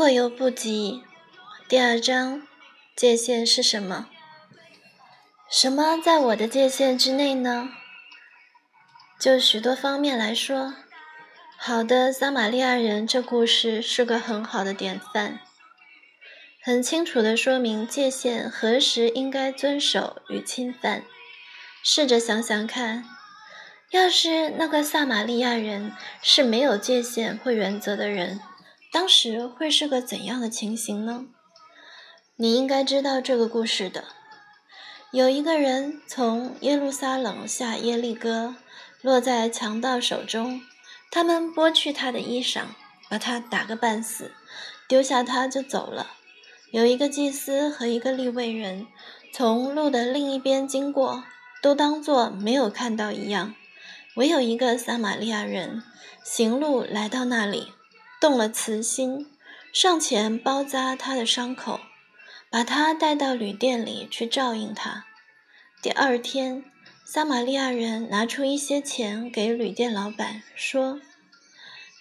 过犹不及。第二章，界限是什么？什么在我的界限之内呢？就许多方面来说，好的撒玛利亚人这故事是个很好的典范，很清楚地说明界限何时应该遵守与侵犯。试着想想看，要是那个撒玛利亚人是没有界限或原则的人，当时会是个怎样的情形呢？你应该知道这个故事的。有一个人从耶路撒冷下耶利哥，落在强盗手中。他们剥去他的衣裳，把他打个半死，丢下他就走了。有一个祭司和一个利未人从路的另一边经过，都当作没有看到一样。唯有一个撒玛利亚人行路来到那里，动了慈心，上前包扎他的伤口。把他带到旅店里去照应他。第二天，撒玛利亚人拿出一些钱给旅店老板，说：“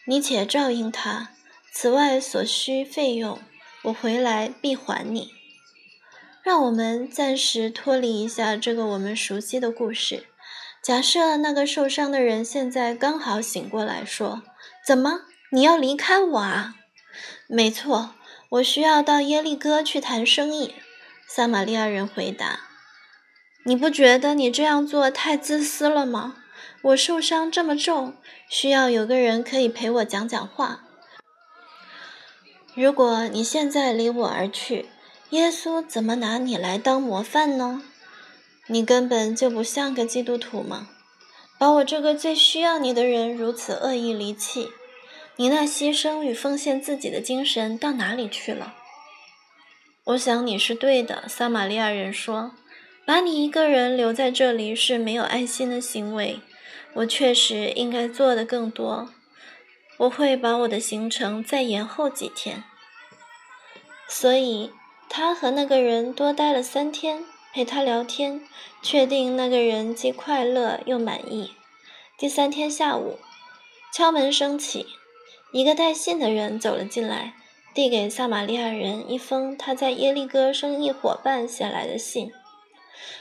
你且照应他，此外所需费用，我回来必还你。”让我们暂时脱离一下这个我们熟悉的故事。假设那个受伤的人现在刚好醒过来，说：“怎么，你要离开我啊？”没错。我需要到耶利哥去谈生意，撒玛利亚人回答：“你不觉得你这样做太自私了吗？我受伤这么重，需要有个人可以陪我讲讲话。如果你现在离我而去，耶稣怎么拿你来当模范呢？你根本就不像个基督徒嘛！把我这个最需要你的人如此恶意离弃。”你那牺牲与奉献自己的精神到哪里去了？我想你是对的，撒玛利亚人说：“把你一个人留在这里是没有爱心的行为。我确实应该做的更多。我会把我的行程再延后几天。”所以，他和那个人多待了三天，陪他聊天，确定那个人既快乐又满意。第三天下午，敲门声起。一个带信的人走了进来，递给撒玛利亚人一封他在耶利哥生意伙伴写来的信。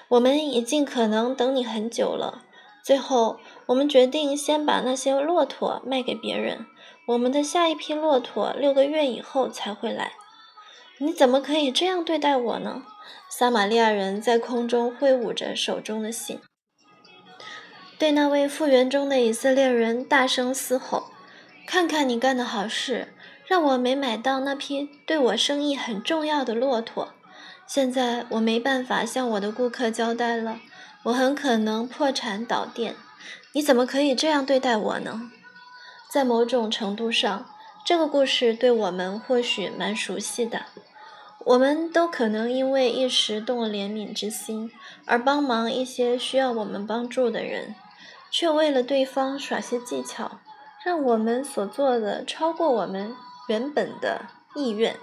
我们已尽可能等你很久了。最后，我们决定先把那些骆驼卖给别人。我们的下一批骆驼六个月以后才会来。你怎么可以这样对待我呢？撒玛利亚人在空中挥舞着手中的信，对那位复原中的以色列人大声嘶吼。看看你干的好事，让我没买到那批对我生意很重要的骆驼。现在我没办法向我的顾客交代了，我很可能破产倒店。你怎么可以这样对待我呢？在某种程度上，这个故事对我们或许蛮熟悉的。我们都可能因为一时动了怜悯之心，而帮忙一些需要我们帮助的人，却为了对方耍些技巧。让我们所做的超过我们原本的意愿，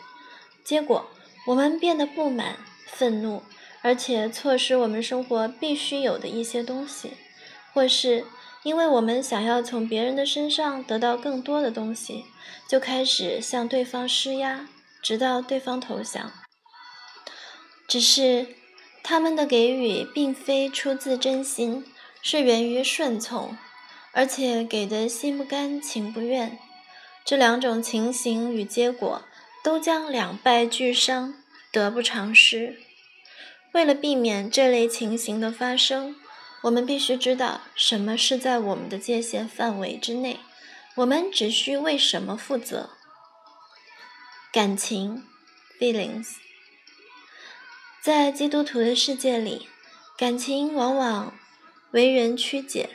结果我们变得不满、愤怒，而且错失我们生活必须有的一些东西，或是因为我们想要从别人的身上得到更多的东西，就开始向对方施压，直到对方投降。只是他们的给予并非出自真心，是源于顺从。而且给的心不甘情不愿，这两种情形与结果都将两败俱伤，得不偿失。为了避免这类情形的发生，我们必须知道什么是在我们的界限范围之内。我们只需为什么负责。感情，feelings，在基督徒的世界里，感情往往为人曲解。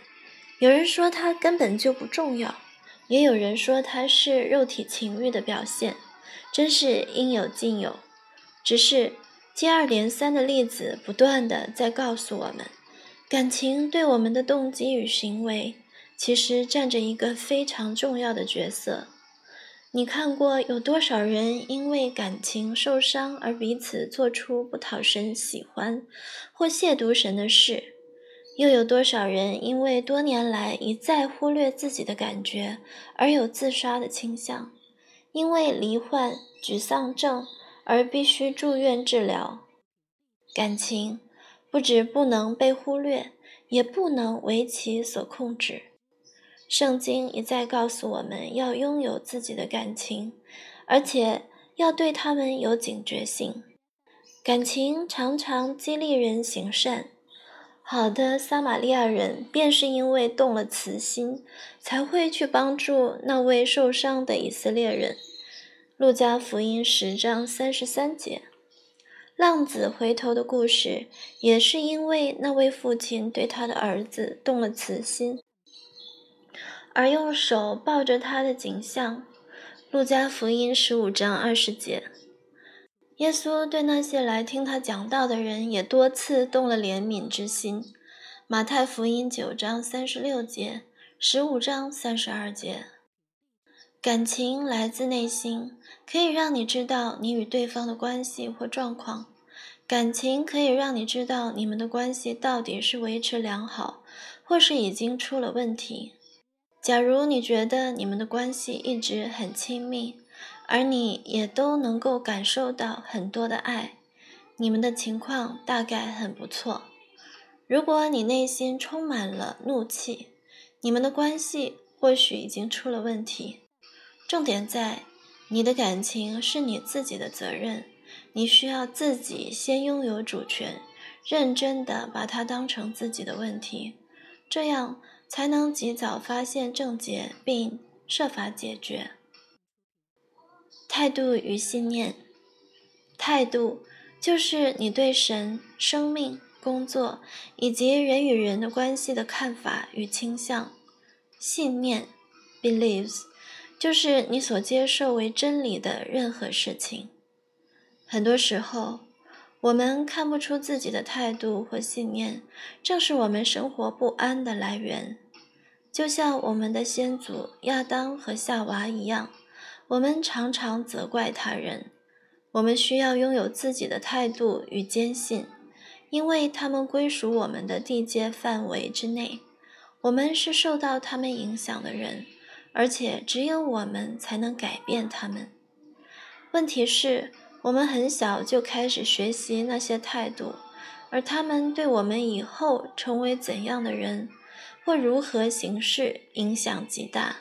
有人说它根本就不重要，也有人说它是肉体情欲的表现，真是应有尽有。只是接二连三的例子不断的在告诉我们，感情对我们的动机与行为，其实占着一个非常重要的角色。你看过有多少人因为感情受伤而彼此做出不讨神喜欢或亵渎神的事？又有多少人因为多年来一再忽略自己的感觉而有自杀的倾向？因为罹患沮丧症而必须住院治疗。感情不止不能被忽略，也不能为其所控制。圣经一再告诉我们要拥有自己的感情，而且要对他们有警觉性。感情常常激励人行善。好的撒玛利亚人便是因为动了慈心，才会去帮助那位受伤的以色列人。路加福音十章三十三节。浪子回头的故事，也是因为那位父亲对他的儿子动了慈心，而用手抱着他的景象。路加福音十五章二十节。耶稣对那些来听他讲道的人，也多次动了怜悯之心。马太福音九章三十六节，十五章三十二节。感情来自内心，可以让你知道你与对方的关系或状况。感情可以让你知道你们的关系到底是维持良好，或是已经出了问题。假如你觉得你们的关系一直很亲密，而你也都能够感受到很多的爱，你们的情况大概很不错。如果你内心充满了怒气，你们的关系或许已经出了问题。重点在，你的感情是你自己的责任，你需要自己先拥有主权，认真的把它当成自己的问题，这样才能及早发现症结并设法解决。态度与信念，态度就是你对神、生命、工作以及人与人的关系的看法与倾向。信念，believes，就是你所接受为真理的任何事情。很多时候，我们看不出自己的态度或信念，正是我们生活不安的来源。就像我们的先祖亚当和夏娃一样。我们常常责怪他人，我们需要拥有自己的态度与坚信，因为他们归属我们的地界范围之内，我们是受到他们影响的人，而且只有我们才能改变他们。问题是，我们很小就开始学习那些态度，而他们对我们以后成为怎样的人，或如何行事，影响极大。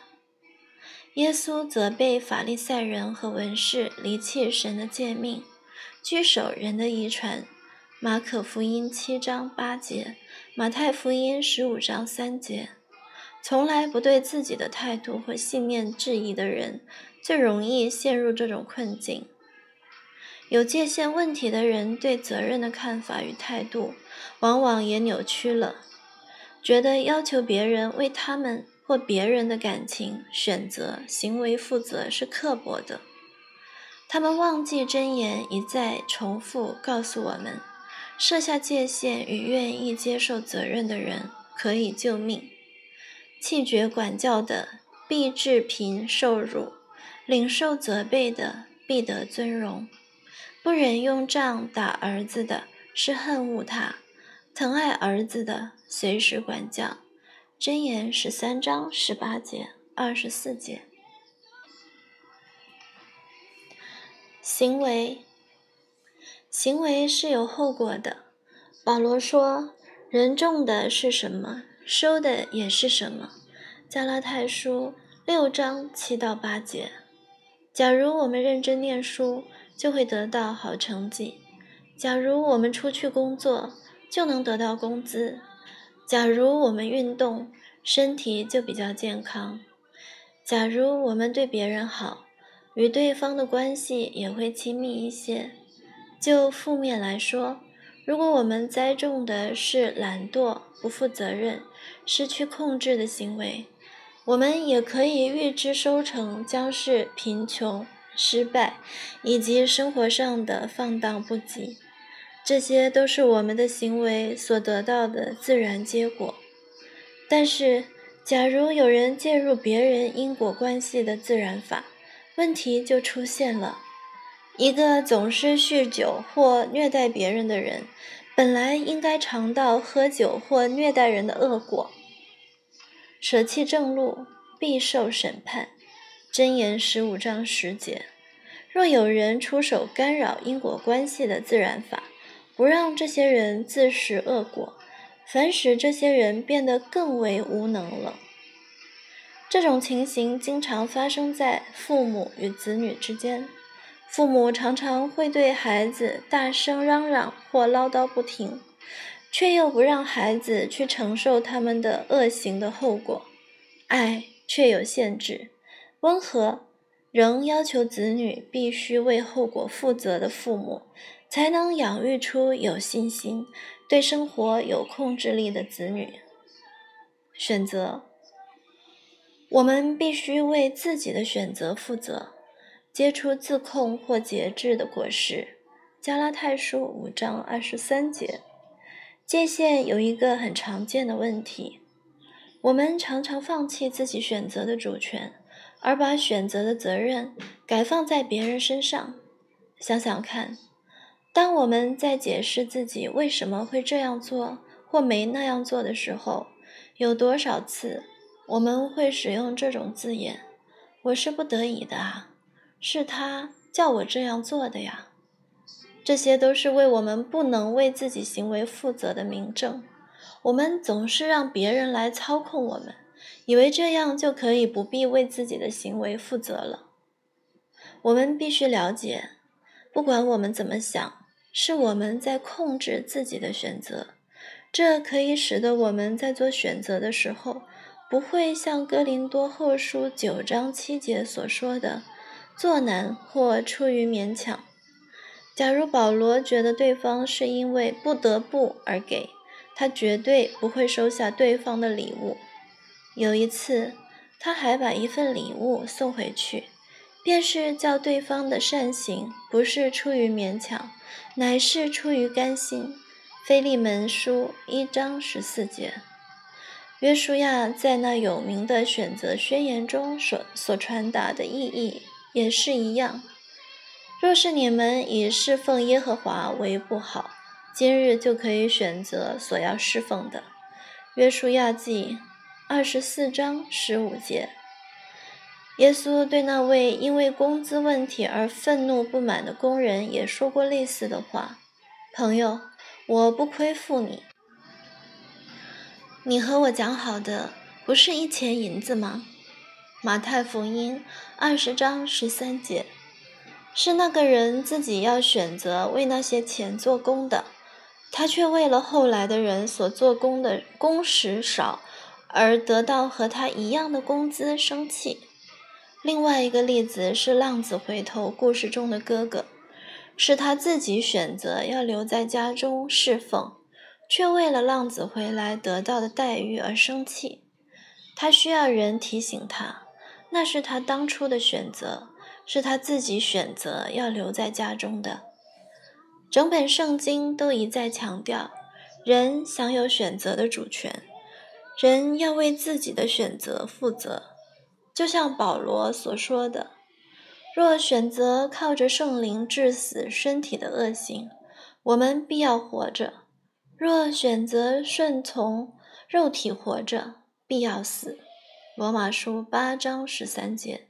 耶稣责备法利赛人和文士离弃神的诫命，拘守人的遗传。马可福音七章八节，马太福音十五章三节。从来不对自己的态度或信念质疑的人，最容易陷入这种困境。有界限问题的人对责任的看法与态度，往往也扭曲了，觉得要求别人为他们。或别人的感情、选择、行为负责是刻薄的。他们忘记真言一再重复告诉我们：设下界限与愿意接受责任的人可以救命。弃绝管教的必致贫受辱，领受责备的必得尊荣。不忍用杖打儿子的是恨恶他，疼爱儿子的随时管教。箴言十三章十八节、二十四节。行为，行为是有后果的。保罗说：“人种的是什么，收的也是什么。”加拉太书六章七到八节。假如我们认真念书，就会得到好成绩；假如我们出去工作，就能得到工资。假如我们运动，身体就比较健康；假如我们对别人好，与对方的关系也会亲密一些。就负面来说，如果我们栽种的是懒惰、不负责任、失去控制的行为，我们也可以预知收成将是贫穷、失败以及生活上的放荡不羁。这些都是我们的行为所得到的自然结果。但是，假如有人介入别人因果关系的自然法，问题就出现了。一个总是酗酒或虐待别人的人，本来应该尝到喝酒或虐待人的恶果。舍弃正路，必受审判。箴言十五章十节：若有人出手干扰因果关系的自然法，不让这些人自食恶果，反使这些人变得更为无能了。这种情形经常发生在父母与子女之间。父母常常会对孩子大声嚷嚷或唠叨不停，却又不让孩子去承受他们的恶行的后果。爱却有限制，温和仍要求子女必须为后果负责的父母，才能养育出有信心、对生活有控制力的子女。选择，我们必须为自己的选择负责。结出自控或节制的果实。加拉太书五章二十三节。界限有一个很常见的问题：我们常常放弃自己选择的主权，而把选择的责任改放在别人身上。想想看，当我们在解释自己为什么会这样做或没那样做的时候，有多少次我们会使用这种字眼：“我是不得已的啊。”是他叫我这样做的呀，这些都是为我们不能为自己行为负责的明证。我们总是让别人来操控我们，以为这样就可以不必为自己的行为负责了。我们必须了解，不管我们怎么想，是我们在控制自己的选择。这可以使得我们在做选择的时候，不会像哥林多后书九章七节所说的。做难或出于勉强。假如保罗觉得对方是因为不得不而给，他绝对不会收下对方的礼物。有一次，他还把一份礼物送回去，便是叫对方的善行不是出于勉强，乃是出于甘心。菲利门书一章十四节。约书亚在那有名的选择宣言中所所传达的意义。也是一样。若是你们以侍奉耶和华为不好，今日就可以选择所要侍奉的。约书亚记二十四章十五节。耶稣对那位因为工资问题而愤怒不满的工人也说过类似的话：“朋友，我不亏负你。你和我讲好的不是一钱银子吗？”马太福音二十章十三节，是那个人自己要选择为那些钱做工的，他却为了后来的人所做工的工时少而得到和他一样的工资生气。另外一个例子是浪子回头故事中的哥哥，是他自己选择要留在家中侍奉，却为了浪子回来得到的待遇而生气，他需要人提醒他。那是他当初的选择，是他自己选择要留在家中的。整本圣经都一再强调，人享有选择的主权，人要为自己的选择负责。就像保罗所说的：“若选择靠着圣灵致死身体的恶行，我们必要活着；若选择顺从肉体活着，必要死。”罗马书八章十三节，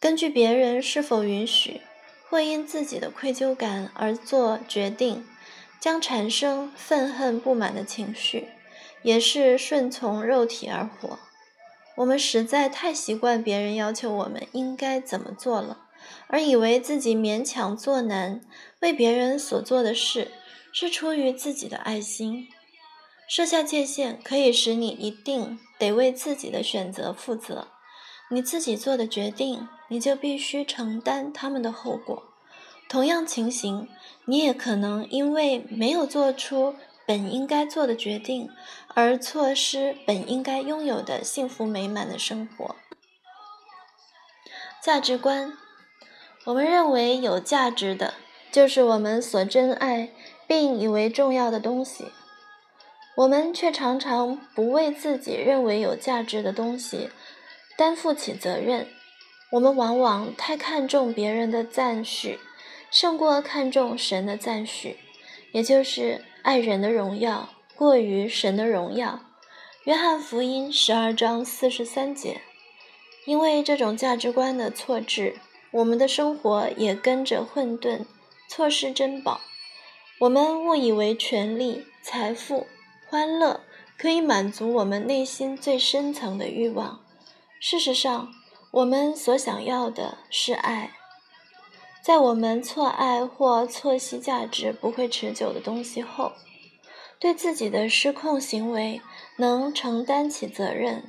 根据别人是否允许，或因自己的愧疚感而做决定，将产生愤恨不满的情绪，也是顺从肉体而活。我们实在太习惯别人要求我们应该怎么做了，而以为自己勉强做难为别人所做的事，是出于自己的爱心。设下界限，可以使你一定得为自己的选择负责。你自己做的决定，你就必须承担他们的后果。同样情形，你也可能因为没有做出本应该做的决定，而错失本应该拥有的幸福美满的生活。价值观，我们认为有价值的，就是我们所珍爱并以为重要的东西。我们却常常不为自己认为有价值的东西担负起责任。我们往往太看重别人的赞许，胜过看重神的赞许，也就是爱人的荣耀过于神的荣耀。约翰福音十二章四十三节。因为这种价值观的错置，我们的生活也跟着混沌，错失珍宝。我们误以为权力、财富、欢乐可以满足我们内心最深层的欲望。事实上，我们所想要的是爱。在我们错爱或错惜价值不会持久的东西后，对自己的失控行为能承担起责任；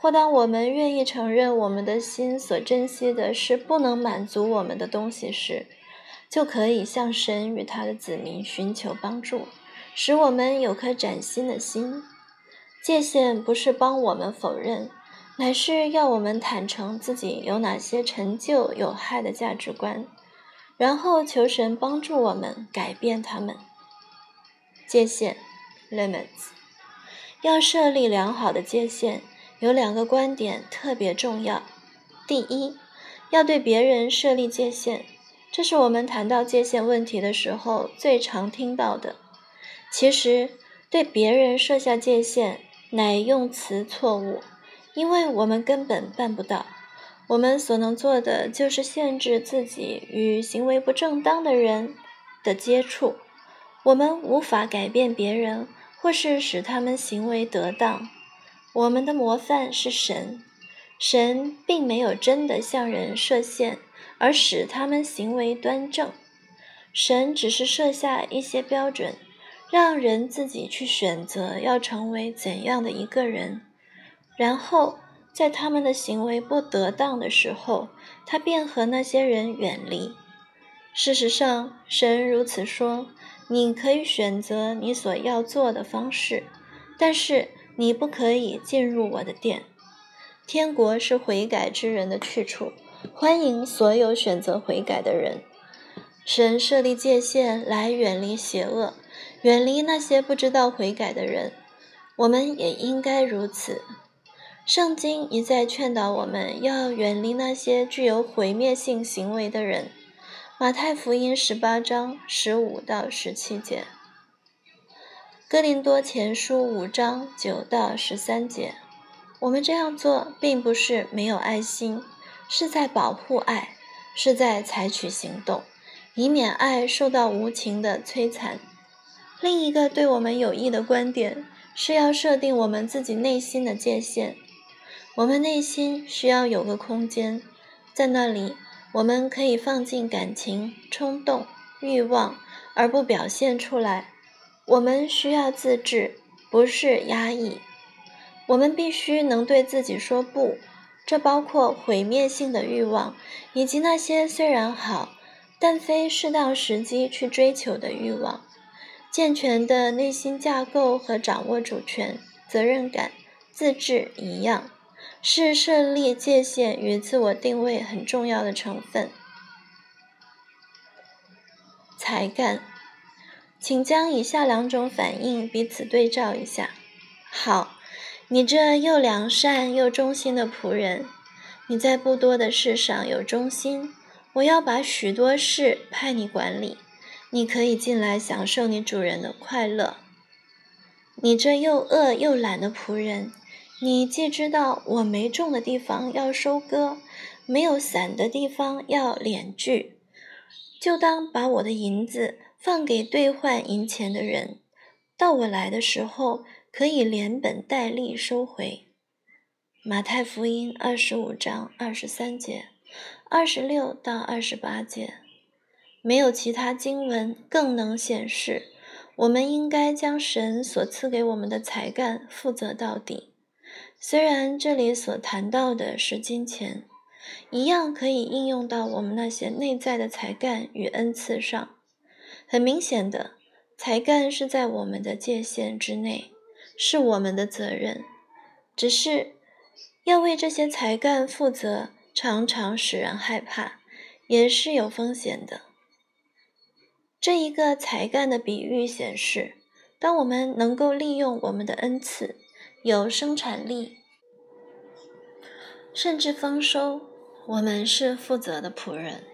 或当我们愿意承认我们的心所珍惜的是不能满足我们的东西时，就可以向神与他的子民寻求帮助，使我们有颗崭新的心。界限不是帮我们否认，乃是要我们坦诚自己有哪些陈旧有害的价值观。然后求神帮助我们改变他们。界限 （limits） 要设立良好的界限，有两个观点特别重要。第一，要对别人设立界限，这是我们谈到界限问题的时候最常听到的。其实，对别人设下界限乃用词错误，因为我们根本办不到。我们所能做的就是限制自己与行为不正当的人的接触。我们无法改变别人，或是使他们行为得当。我们的模范是神，神并没有真的向人设限而使他们行为端正。神只是设下一些标准，让人自己去选择要成为怎样的一个人，然后。在他们的行为不得当的时候，他便和那些人远离。事实上，神如此说：“你可以选择你所要做的方式，但是你不可以进入我的殿。天国是悔改之人的去处，欢迎所有选择悔改的人。神设立界限来远离邪恶，远离那些不知道悔改的人。我们也应该如此。”圣经一再劝导我们要远离那些具有毁灭性行为的人。马太福音十八章十五到十七节，哥林多前书五章九到十三节。我们这样做并不是没有爱心，是在保护爱，是在采取行动，以免爱受到无情的摧残。另一个对我们有益的观点是要设定我们自己内心的界限。我们内心需要有个空间，在那里我们可以放进感情、冲动、欲望，而不表现出来。我们需要自制，不是压抑。我们必须能对自己说不，这包括毁灭性的欲望，以及那些虽然好，但非适当时机去追求的欲望。健全的内心架构和掌握主权、责任感、自制一样。是设立界限与自我定位很重要的成分。才干，请将以下两种反应彼此对照一下。好，你这又良善又忠心的仆人，你在不多的事上有忠心，我要把许多事派你管理，你可以进来享受你主人的快乐。你这又饿又懒的仆人。你既知道我没种的地方要收割，没有伞的地方要敛聚，就当把我的银子放给兑换银钱的人，到我来的时候可以连本带利收回。马太福音二十五章二十三节、二十六到二十八节，没有其他经文更能显示，我们应该将神所赐给我们的才干负责到底。虽然这里所谈到的是金钱，一样可以应用到我们那些内在的才干与恩赐上。很明显的，才干是在我们的界限之内，是我们的责任。只是要为这些才干负责，常常使人害怕，也是有风险的。这一个才干的比喻显示，当我们能够利用我们的恩赐。有生产力，甚至丰收。我们是负责的仆人，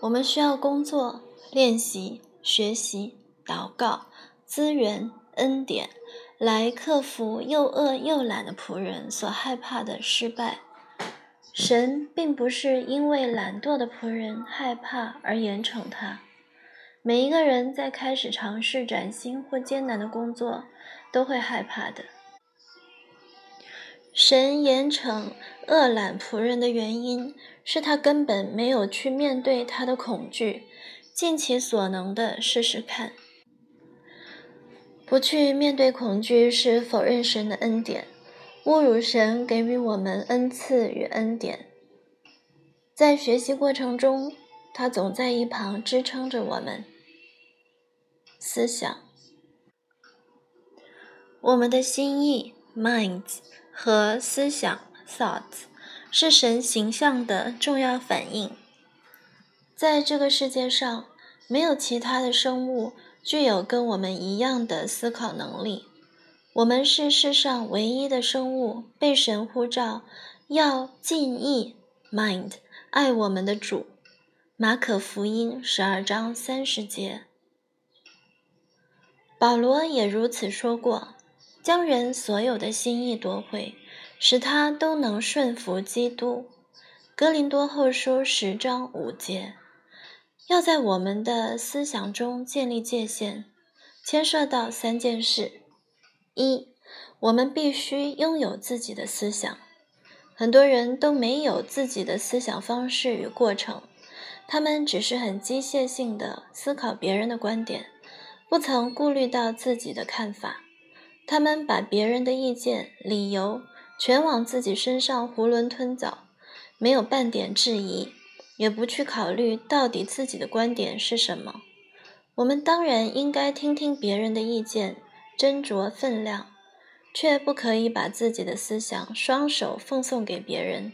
我们需要工作、练习、学习、祷告、资源、恩典，来克服又饿又懒的仆人所害怕的失败。神并不是因为懒惰的仆人害怕而严惩他。每一个人在开始尝试崭新或艰难的工作，都会害怕的。神严惩恶懒仆人的原因是他根本没有去面对他的恐惧，尽其所能的试试看。不去面对恐惧是否认神的恩典。侮辱神给予我们恩赐与恩典，在学习过程中，他总在一旁支撑着我们。思想，我们的心意 （minds） 和思想 （thoughts） 是神形象的重要反应。在这个世界上，没有其他的生物具有跟我们一样的思考能力。我们是世上唯一的生物，被神呼召要敬意 （mind） 爱我们的主。马可福音十二章三十节。保罗也如此说过：将人所有的心意夺回，使他都能顺服基督。格林多后书十章五节。要在我们的思想中建立界限，牵涉到三件事。一，我们必须拥有自己的思想。很多人都没有自己的思想方式与过程，他们只是很机械性的思考别人的观点，不曾顾虑到自己的看法。他们把别人的意见、理由全往自己身上囫囵吞枣，没有半点质疑，也不去考虑到底自己的观点是什么。我们当然应该听听别人的意见。斟酌分量，却不可以把自己的思想双手奉送给别人。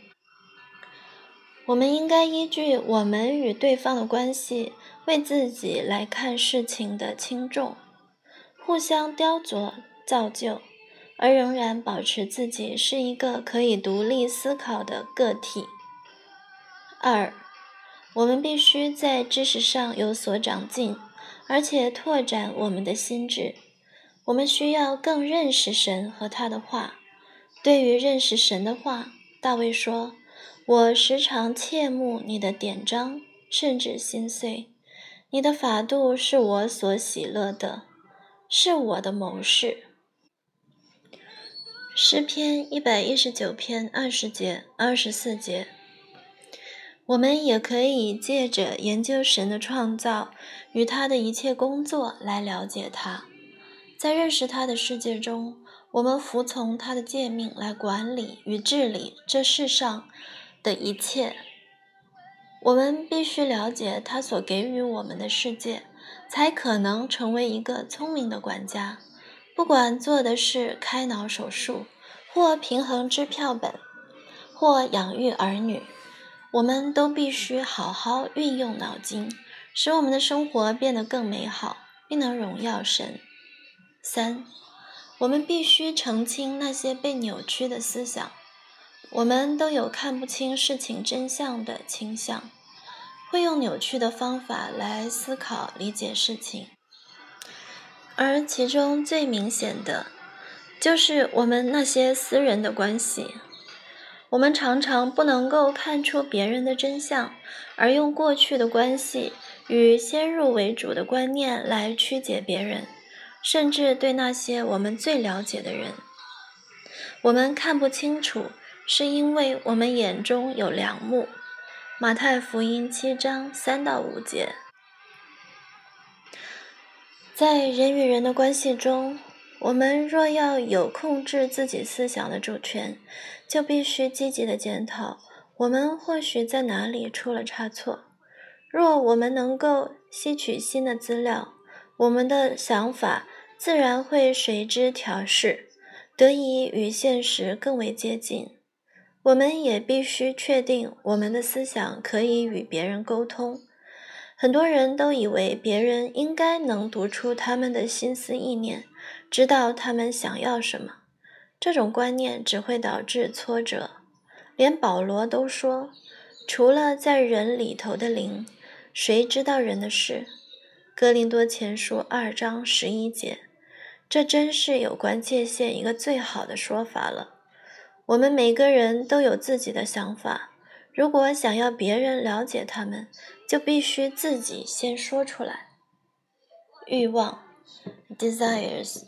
我们应该依据我们与对方的关系，为自己来看事情的轻重，互相雕琢造就，而仍然保持自己是一个可以独立思考的个体。二，我们必须在知识上有所长进，而且拓展我们的心智。我们需要更认识神和他的话。对于认识神的话，大卫说：“我时常切慕你的典章，甚至心碎。你的法度是我所喜乐的，是我的谋士。”诗篇一百一十九篇二十节、二十四节。我们也可以借着研究神的创造与他的一切工作来了解他。在认识他的世界中，我们服从他的诫命来管理与治理这世上的一切。我们必须了解他所给予我们的世界，才可能成为一个聪明的管家。不管做的是开脑手术，或平衡支票本，或养育儿女，我们都必须好好运用脑筋，使我们的生活变得更美好，并能荣耀神。三，我们必须澄清那些被扭曲的思想。我们都有看不清事情真相的倾向，会用扭曲的方法来思考、理解事情。而其中最明显的，就是我们那些私人的关系。我们常常不能够看出别人的真相，而用过去的关系与先入为主的观念来曲解别人。甚至对那些我们最了解的人，我们看不清楚，是因为我们眼中有良木。马太福音七章三到五节。在人与人的关系中，我们若要有控制自己思想的主权，就必须积极的检讨我们或许在哪里出了差错。若我们能够吸取新的资料，我们的想法自然会随之调试，得以与现实更为接近。我们也必须确定我们的思想可以与别人沟通。很多人都以为别人应该能读出他们的心思意念，知道他们想要什么。这种观念只会导致挫折。连保罗都说：“除了在人里头的灵，谁知道人的事？”哥林多前书二章十一节，这真是有关界限一个最好的说法了。我们每个人都有自己的想法，如果想要别人了解他们，就必须自己先说出来。欲望，desires，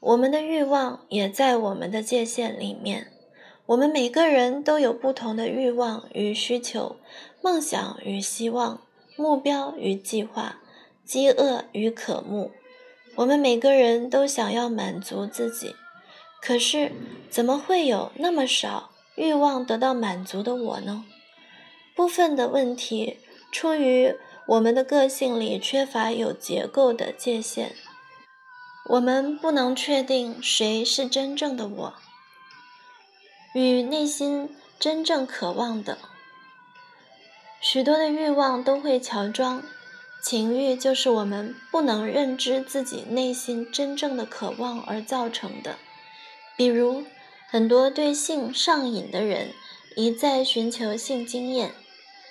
我们的欲望也在我们的界限里面。我们每个人都有不同的欲望与需求，梦想与希望，目标与计划，饥饿与渴慕。我们每个人都想要满足自己，可是怎么会有那么少欲望得到满足的我呢？部分的问题出于我们的个性里缺乏有结构的界限，我们不能确定谁是真正的我。与内心真正渴望的许多的欲望都会乔装，情欲就是我们不能认知自己内心真正的渴望而造成的。比如，很多对性上瘾的人一再寻求性经验，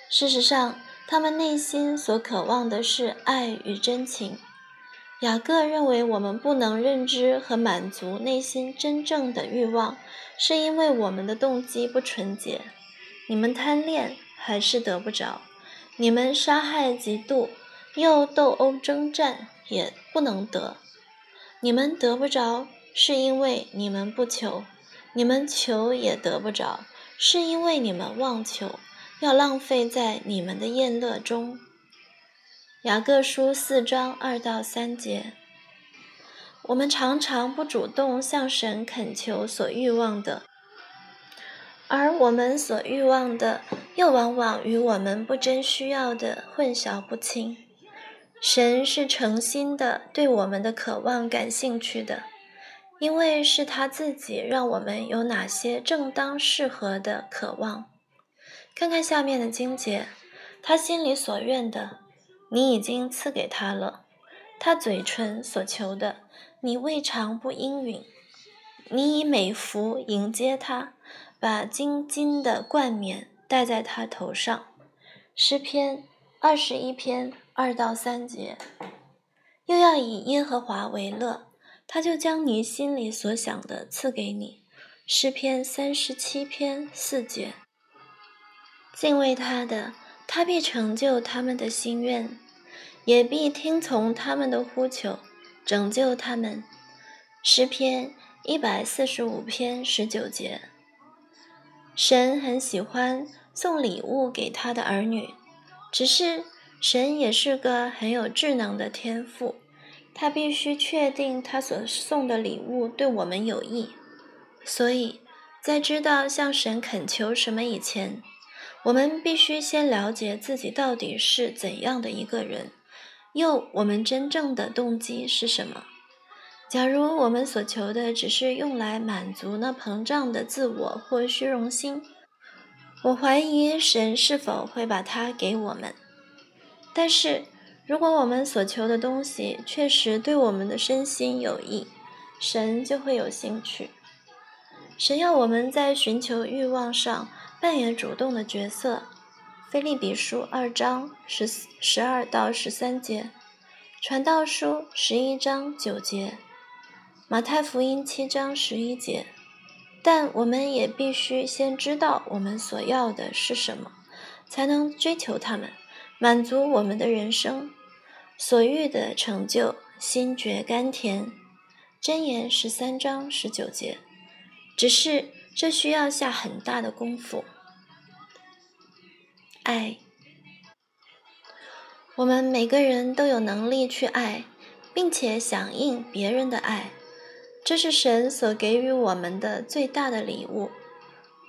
事实上，他们内心所渴望的是爱与真情。雅各认为，我们不能认知和满足内心真正的欲望，是因为我们的动机不纯洁。你们贪恋还是得不着；你们杀害、嫉妒，又斗殴征战，也不能得。你们得不着，是因为你们不求；你们求也得不着，是因为你们妄求，要浪费在你们的宴乐中。雅各书四章二到三节，我们常常不主动向神恳求所欲望的，而我们所欲望的又往往与我们不真需要的混淆不清。神是诚心的对我们的渴望感兴趣的，因为是他自己让我们有哪些正当适合的渴望。看看下面的经节，他心里所愿的。你已经赐给他了，他嘴唇所求的，你未尝不应允。你以美服迎接他，把金金的冠冕戴在他头上。诗篇二十一篇二到三节，又要以耶和华为乐，他就将你心里所想的赐给你。诗篇三十七篇四节，敬畏他的。他必成就他们的心愿，也必听从他们的呼求，拯救他们。诗篇一百四十五篇十九节。神很喜欢送礼物给他的儿女，只是神也是个很有智能的天赋，他必须确定他所送的礼物对我们有益，所以在知道向神恳求什么以前。我们必须先了解自己到底是怎样的一个人，又我们真正的动机是什么？假如我们所求的只是用来满足那膨胀的自我或虚荣心，我怀疑神是否会把它给我们。但是，如果我们所求的东西确实对我们的身心有益，神就会有兴趣。神要我们在寻求欲望上。扮演主动的角色，《菲利比书》二章十十二到十三节，《传道书》十一章九节，《马太福音》七章十一节。但我们也必须先知道我们所要的是什么，才能追求他们，满足我们的人生所欲的成就，心觉甘甜。箴言十三章十九节。只是。这需要下很大的功夫。爱，我们每个人都有能力去爱，并且响应别人的爱，这是神所给予我们的最大的礼物。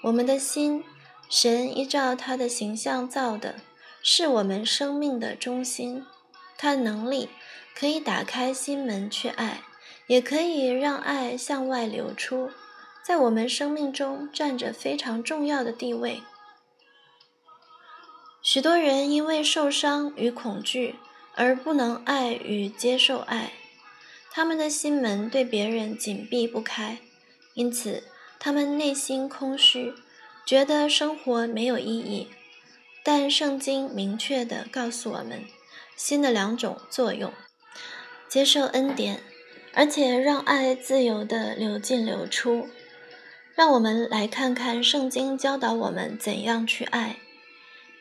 我们的心，神依照他的形象造的，是我们生命的中心。他能力可以打开心门去爱，也可以让爱向外流出。在我们生命中占着非常重要的地位。许多人因为受伤与恐惧而不能爱与接受爱，他们的心门对别人紧闭不开，因此他们内心空虚，觉得生活没有意义。但圣经明确地告诉我们，心的两种作用：接受恩典，而且让爱自由地流进流出。让我们来看看圣经教导我们怎样去爱。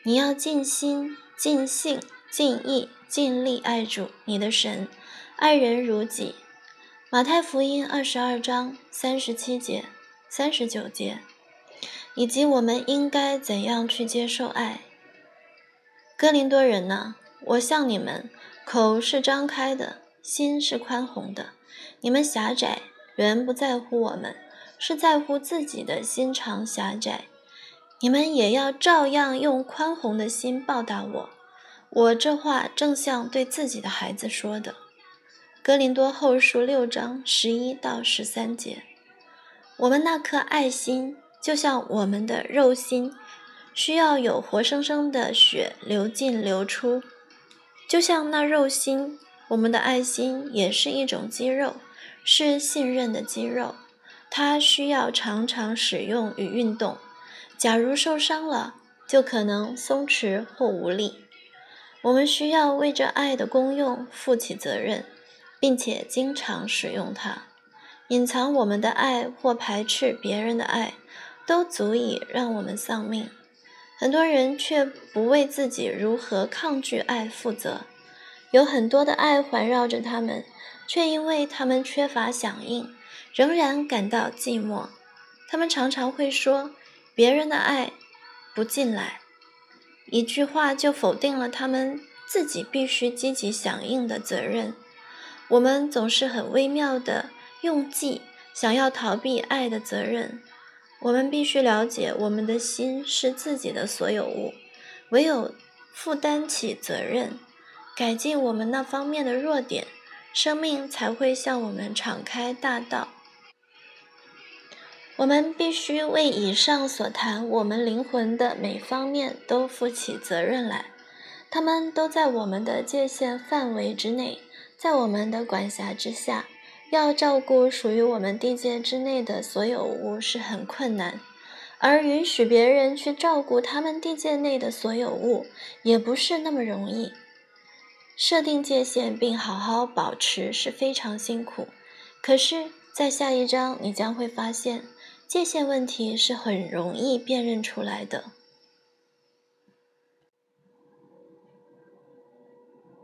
你要尽心、尽性、尽意、尽力爱主你的神，爱人如己。马太福音二十二章三十七节、三十九节，以及我们应该怎样去接受爱。哥林多人呢？我向你们，口是张开的，心是宽宏的。你们狭窄，人不在乎我们，是在乎自己的心肠狭窄。你们也要照样用宽宏的心报答我。我这话正像对自己的孩子说的。格林多后书六章十一到十三节。我们那颗爱心，就像我们的肉心，需要有活生生的血流进流出，就像那肉心，我们的爱心也是一种肌肉，是信任的肌肉，它需要常常使用与运动。假如受伤了，就可能松弛或无力。我们需要为这爱的功用负起责任，并且经常使用它。隐藏我们的爱或排斥别人的爱，都足以让我们丧命。很多人却不为自己如何抗拒爱负责。有很多的爱环绕着他们，却因为他们缺乏响应，仍然感到寂寞。他们常常会说。别人的爱不进来，一句话就否定了他们自己必须积极响应的责任。我们总是很微妙的用计，想要逃避爱的责任。我们必须了解，我们的心是自己的所有物，唯有负担起责任，改进我们那方面的弱点，生命才会向我们敞开大道。我们必须为以上所谈我们灵魂的每方面都负起责任来，他们都在我们的界限范围之内，在我们的管辖之下。要照顾属于我们地界之内的所有物是很困难，而允许别人去照顾他们地界内的所有物也不是那么容易。设定界限并好好保持是非常辛苦，可是，在下一章你将会发现。界限问题是很容易辨认出来的。